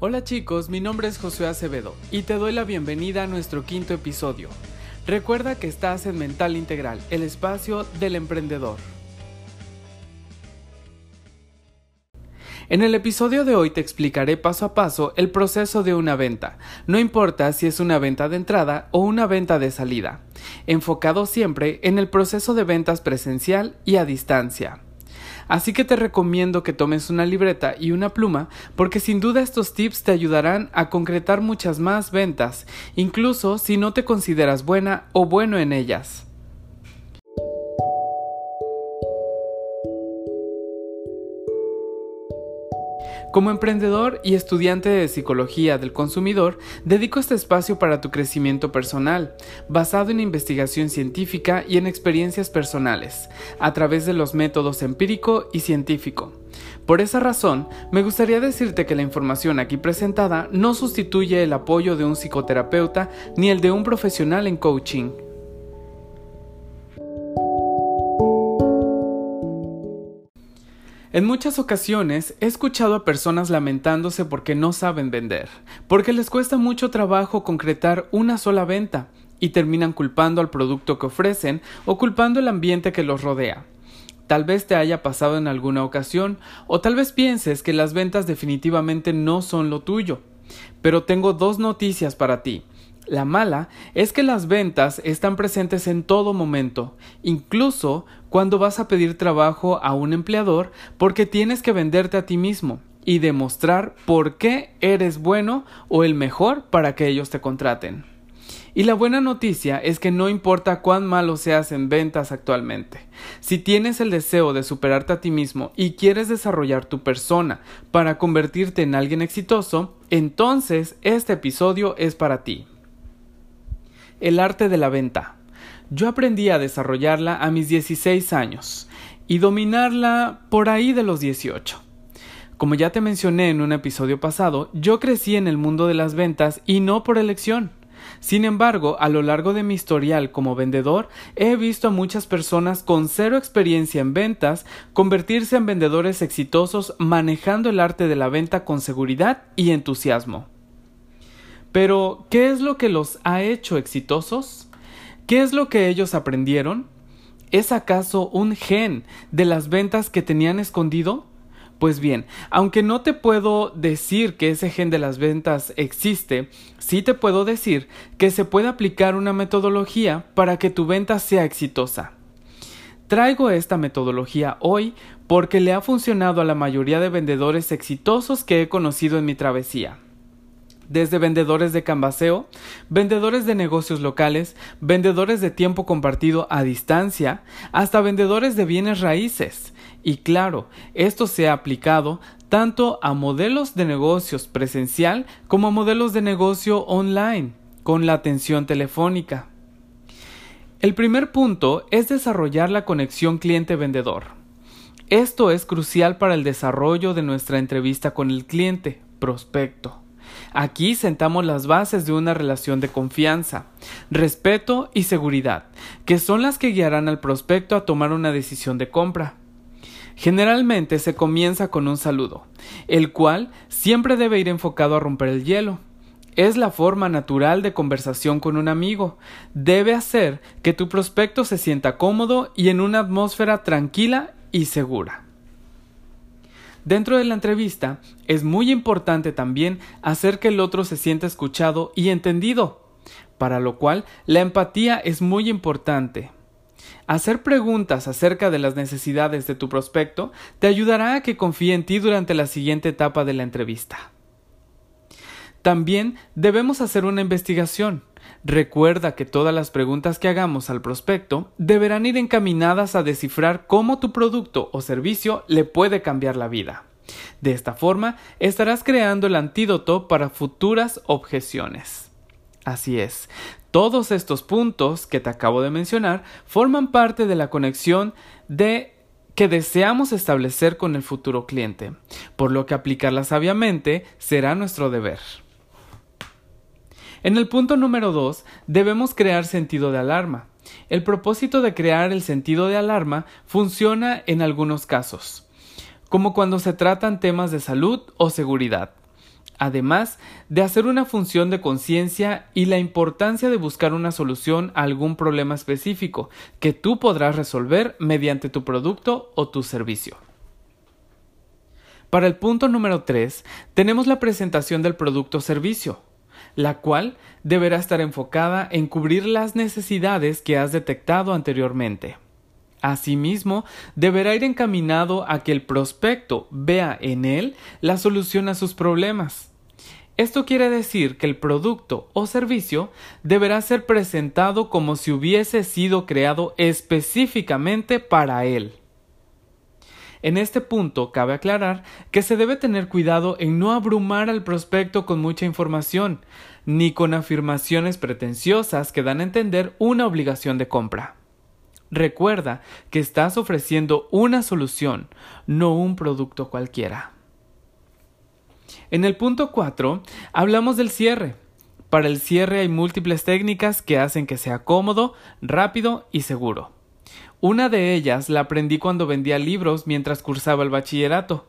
Hola chicos, mi nombre es Josué Acevedo y te doy la bienvenida a nuestro quinto episodio. Recuerda que estás en Mental Integral, el espacio del emprendedor. En el episodio de hoy te explicaré paso a paso el proceso de una venta, no importa si es una venta de entrada o una venta de salida, enfocado siempre en el proceso de ventas presencial y a distancia. Así que te recomiendo que tomes una libreta y una pluma porque sin duda estos tips te ayudarán a concretar muchas más ventas, incluso si no te consideras buena o bueno en ellas. Como emprendedor y estudiante de psicología del consumidor, dedico este espacio para tu crecimiento personal, basado en investigación científica y en experiencias personales, a través de los métodos empírico y científico. Por esa razón, me gustaría decirte que la información aquí presentada no sustituye el apoyo de un psicoterapeuta ni el de un profesional en coaching. En muchas ocasiones he escuchado a personas lamentándose porque no saben vender, porque les cuesta mucho trabajo concretar una sola venta y terminan culpando al producto que ofrecen o culpando el ambiente que los rodea. Tal vez te haya pasado en alguna ocasión o tal vez pienses que las ventas definitivamente no son lo tuyo. Pero tengo dos noticias para ti. La mala es que las ventas están presentes en todo momento, incluso cuando vas a pedir trabajo a un empleador porque tienes que venderte a ti mismo y demostrar por qué eres bueno o el mejor para que ellos te contraten. Y la buena noticia es que no importa cuán malo seas en ventas actualmente, si tienes el deseo de superarte a ti mismo y quieres desarrollar tu persona para convertirte en alguien exitoso, entonces este episodio es para ti. El arte de la venta. Yo aprendí a desarrollarla a mis 16 años y dominarla por ahí de los 18. Como ya te mencioné en un episodio pasado, yo crecí en el mundo de las ventas y no por elección. Sin embargo, a lo largo de mi historial como vendedor, he visto a muchas personas con cero experiencia en ventas convertirse en vendedores exitosos manejando el arte de la venta con seguridad y entusiasmo. Pero, ¿qué es lo que los ha hecho exitosos? ¿Qué es lo que ellos aprendieron? ¿Es acaso un gen de las ventas que tenían escondido? Pues bien, aunque no te puedo decir que ese gen de las ventas existe, sí te puedo decir que se puede aplicar una metodología para que tu venta sea exitosa. Traigo esta metodología hoy porque le ha funcionado a la mayoría de vendedores exitosos que he conocido en mi travesía desde vendedores de canvaseo, vendedores de negocios locales, vendedores de tiempo compartido a distancia, hasta vendedores de bienes raíces. Y claro, esto se ha aplicado tanto a modelos de negocios presencial como a modelos de negocio online, con la atención telefónica. El primer punto es desarrollar la conexión cliente-vendedor. Esto es crucial para el desarrollo de nuestra entrevista con el cliente, prospecto. Aquí sentamos las bases de una relación de confianza, respeto y seguridad, que son las que guiarán al prospecto a tomar una decisión de compra. Generalmente se comienza con un saludo, el cual siempre debe ir enfocado a romper el hielo. Es la forma natural de conversación con un amigo. Debe hacer que tu prospecto se sienta cómodo y en una atmósfera tranquila y segura. Dentro de la entrevista es muy importante también hacer que el otro se sienta escuchado y entendido, para lo cual la empatía es muy importante. Hacer preguntas acerca de las necesidades de tu prospecto te ayudará a que confíe en ti durante la siguiente etapa de la entrevista. También debemos hacer una investigación. Recuerda que todas las preguntas que hagamos al prospecto deberán ir encaminadas a descifrar cómo tu producto o servicio le puede cambiar la vida. De esta forma, estarás creando el antídoto para futuras objeciones. Así es, todos estos puntos que te acabo de mencionar forman parte de la conexión de que deseamos establecer con el futuro cliente, por lo que aplicarla sabiamente será nuestro deber. En el punto número 2 debemos crear sentido de alarma. El propósito de crear el sentido de alarma funciona en algunos casos, como cuando se tratan temas de salud o seguridad. además de hacer una función de conciencia y la importancia de buscar una solución a algún problema específico que tú podrás resolver mediante tu producto o tu servicio. Para el punto número 3 tenemos la presentación del producto o servicio, la cual deberá estar enfocada en cubrir las necesidades que has detectado anteriormente. Asimismo, deberá ir encaminado a que el prospecto vea en él la solución a sus problemas. Esto quiere decir que el producto o servicio deberá ser presentado como si hubiese sido creado específicamente para él. En este punto cabe aclarar que se debe tener cuidado en no abrumar al prospecto con mucha información, ni con afirmaciones pretenciosas que dan a entender una obligación de compra. Recuerda que estás ofreciendo una solución, no un producto cualquiera. En el punto 4 hablamos del cierre. Para el cierre hay múltiples técnicas que hacen que sea cómodo, rápido y seguro. Una de ellas la aprendí cuando vendía libros mientras cursaba el bachillerato.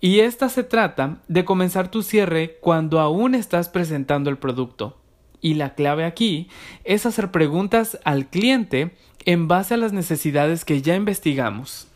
Y esta se trata de comenzar tu cierre cuando aún estás presentando el producto. Y la clave aquí es hacer preguntas al cliente en base a las necesidades que ya investigamos.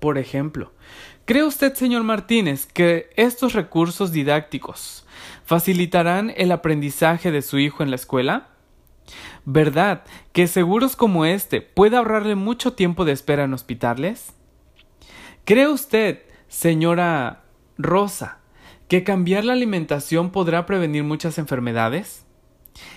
Por ejemplo, ¿cree usted, señor Martínez, que estos recursos didácticos facilitarán el aprendizaje de su hijo en la escuela? ¿Verdad que seguros como este puede ahorrarle mucho tiempo de espera en hospitales? ¿Cree usted, señora Rosa, que cambiar la alimentación podrá prevenir muchas enfermedades?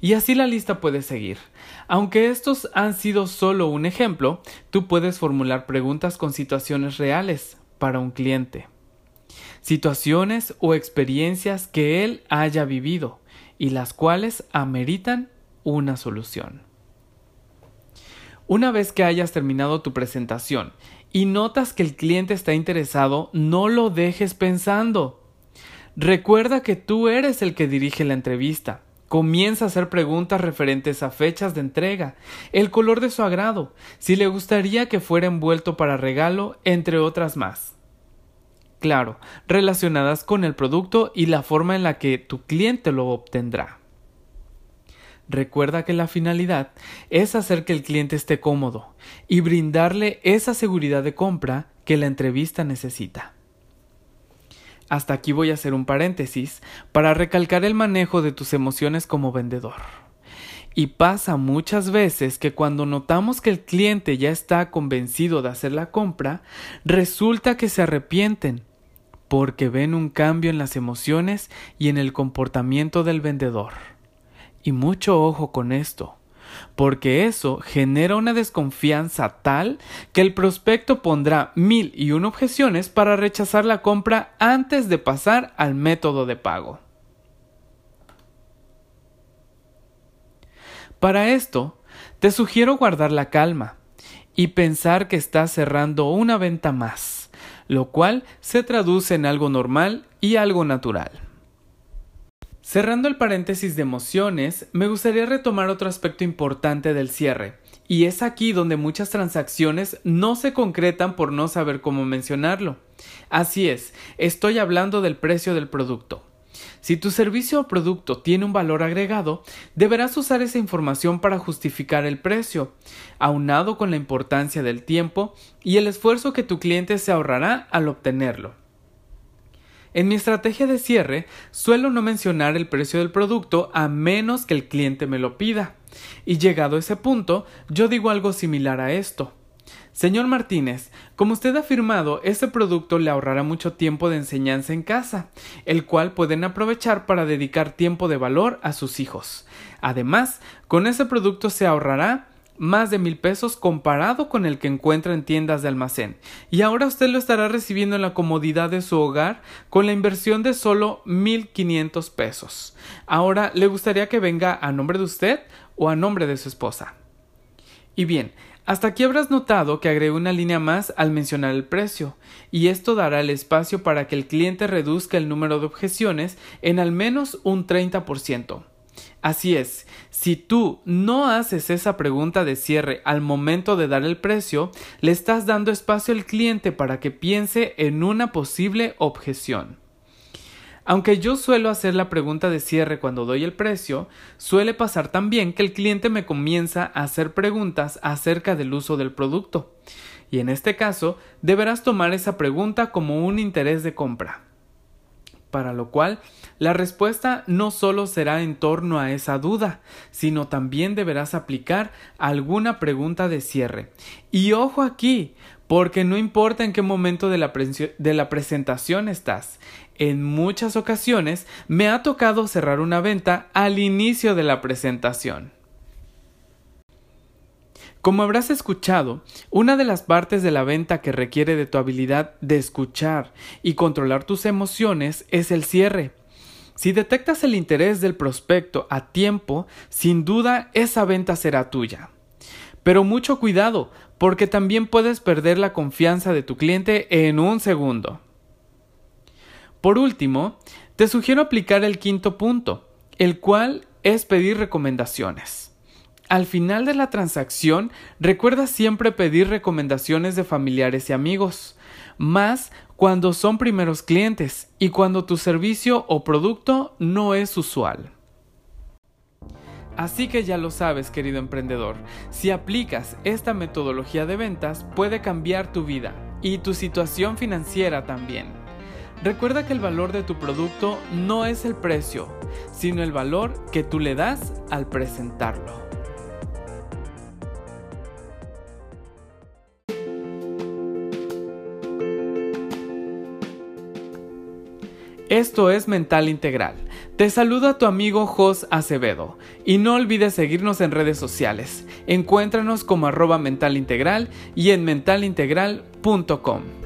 Y así la lista puede seguir. Aunque estos han sido solo un ejemplo, tú puedes formular preguntas con situaciones reales para un cliente. Situaciones o experiencias que él haya vivido y las cuales ameritan una solución. Una vez que hayas terminado tu presentación y notas que el cliente está interesado, no lo dejes pensando. Recuerda que tú eres el que dirige la entrevista Comienza a hacer preguntas referentes a fechas de entrega, el color de su agrado, si le gustaría que fuera envuelto para regalo, entre otras más. Claro, relacionadas con el producto y la forma en la que tu cliente lo obtendrá. Recuerda que la finalidad es hacer que el cliente esté cómodo y brindarle esa seguridad de compra que la entrevista necesita. Hasta aquí voy a hacer un paréntesis para recalcar el manejo de tus emociones como vendedor. Y pasa muchas veces que cuando notamos que el cliente ya está convencido de hacer la compra, resulta que se arrepienten porque ven un cambio en las emociones y en el comportamiento del vendedor. Y mucho ojo con esto porque eso genera una desconfianza tal que el prospecto pondrá mil y una objeciones para rechazar la compra antes de pasar al método de pago. Para esto, te sugiero guardar la calma y pensar que estás cerrando una venta más, lo cual se traduce en algo normal y algo natural. Cerrando el paréntesis de emociones, me gustaría retomar otro aspecto importante del cierre, y es aquí donde muchas transacciones no se concretan por no saber cómo mencionarlo. Así es, estoy hablando del precio del producto. Si tu servicio o producto tiene un valor agregado, deberás usar esa información para justificar el precio, aunado con la importancia del tiempo y el esfuerzo que tu cliente se ahorrará al obtenerlo. En mi estrategia de cierre suelo no mencionar el precio del producto a menos que el cliente me lo pida. Y llegado a ese punto, yo digo algo similar a esto. Señor Martínez, como usted ha afirmado, ese producto le ahorrará mucho tiempo de enseñanza en casa, el cual pueden aprovechar para dedicar tiempo de valor a sus hijos. Además, con ese producto se ahorrará más de mil pesos comparado con el que encuentra en tiendas de almacén. Y ahora usted lo estará recibiendo en la comodidad de su hogar con la inversión de solo mil quinientos pesos. Ahora, ¿le gustaría que venga a nombre de usted o a nombre de su esposa? Y bien, hasta aquí habrás notado que agregué una línea más al mencionar el precio, y esto dará el espacio para que el cliente reduzca el número de objeciones en al menos un 30%. Así es, si tú no haces esa pregunta de cierre al momento de dar el precio, le estás dando espacio al cliente para que piense en una posible objeción. Aunque yo suelo hacer la pregunta de cierre cuando doy el precio, suele pasar también que el cliente me comienza a hacer preguntas acerca del uso del producto. Y en este caso, deberás tomar esa pregunta como un interés de compra. Para lo cual, la respuesta no solo será en torno a esa duda, sino también deberás aplicar alguna pregunta de cierre. Y ojo aquí, porque no importa en qué momento de la, de la, presentación estás. En muchas ocasiones me ha tocado cerrar una venta al inicio de la presentación. Como habrás escuchado, una de las partes de la venta que requiere de tu habilidad de escuchar y controlar tus emociones es el cierre. Si detectas el interés del prospecto a tiempo, sin duda esa venta será tuya. Pero mucho cuidado, porque también puedes perder la confianza de tu cliente en un segundo. Por último, te sugiero aplicar el quinto punto, el cual es pedir recomendaciones. Al final de la transacción, recuerda siempre pedir recomendaciones de familiares y amigos, más cuando son primeros clientes y cuando tu servicio o producto no es usual. Así que ya lo sabes, querido emprendedor, si aplicas esta metodología de ventas puede cambiar tu vida y tu situación financiera también. Recuerda que el valor de tu producto no es el precio, sino el valor que tú le das al presentarlo. Esto es Mental Integral. Te saluda tu amigo Jos Acevedo y no olvides seguirnos en redes sociales. Encuéntranos como arroba mental integral y en mentalintegral.com.